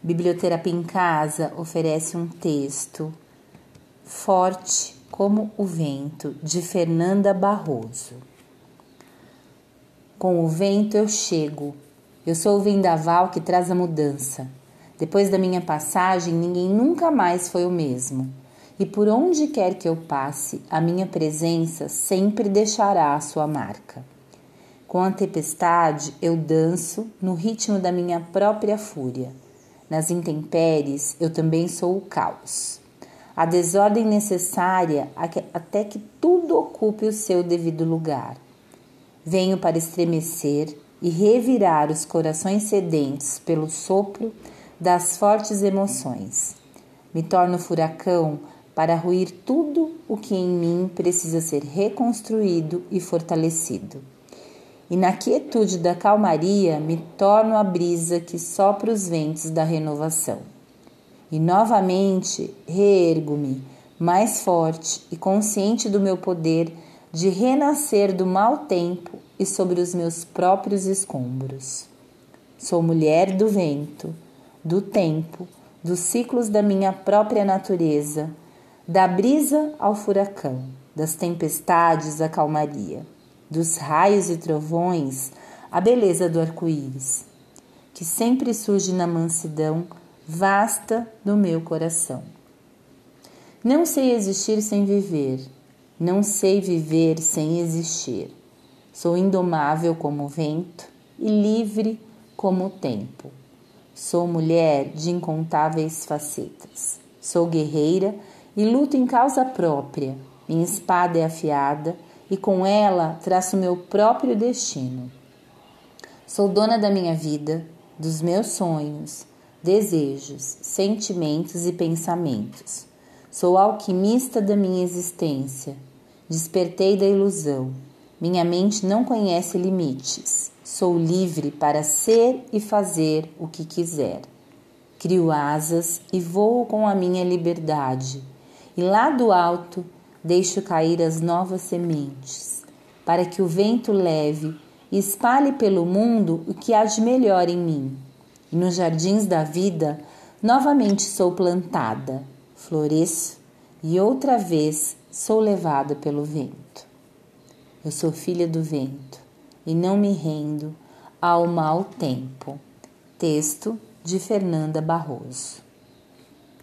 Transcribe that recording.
Biblioterapia em Casa oferece um texto forte como o vento de Fernanda Barroso. Com o vento eu chego. Eu sou o vendaval que traz a mudança. Depois da minha passagem, ninguém nunca mais foi o mesmo. E por onde quer que eu passe, a minha presença sempre deixará a sua marca. Com a tempestade, eu danço no ritmo da minha própria fúria. Nas intempéries, eu também sou o caos. A desordem necessária até que tudo ocupe o seu devido lugar. Venho para estremecer e revirar os corações sedentes pelo sopro das fortes emoções. Me torno furacão para ruir tudo o que em mim precisa ser reconstruído e fortalecido. E na quietude da calmaria me torno a brisa que sopra os ventos da renovação. E novamente reergo-me, mais forte e consciente do meu poder de renascer do mau tempo e sobre os meus próprios escombros. Sou mulher do vento, do tempo, dos ciclos da minha própria natureza da brisa ao furacão, das tempestades à calmaria, dos raios e trovões à beleza do arco-íris, que sempre surge na mansidão vasta do meu coração. Não sei existir sem viver, não sei viver sem existir. Sou indomável como o vento e livre como o tempo. Sou mulher de incontáveis facetas. Sou guerreira e luto em causa própria. Minha espada é afiada e com ela traço meu próprio destino. Sou dona da minha vida, dos meus sonhos, desejos, sentimentos e pensamentos. Sou alquimista da minha existência. Despertei da ilusão. Minha mente não conhece limites. Sou livre para ser e fazer o que quiser. Crio asas e voo com a minha liberdade e lá do alto deixo cair as novas sementes, para que o vento leve e espalhe pelo mundo o que há de melhor em mim. E nos jardins da vida novamente sou plantada, floresço e outra vez sou levada pelo vento. Eu sou filha do vento e não me rendo ao mau tempo. Texto de Fernanda Barroso.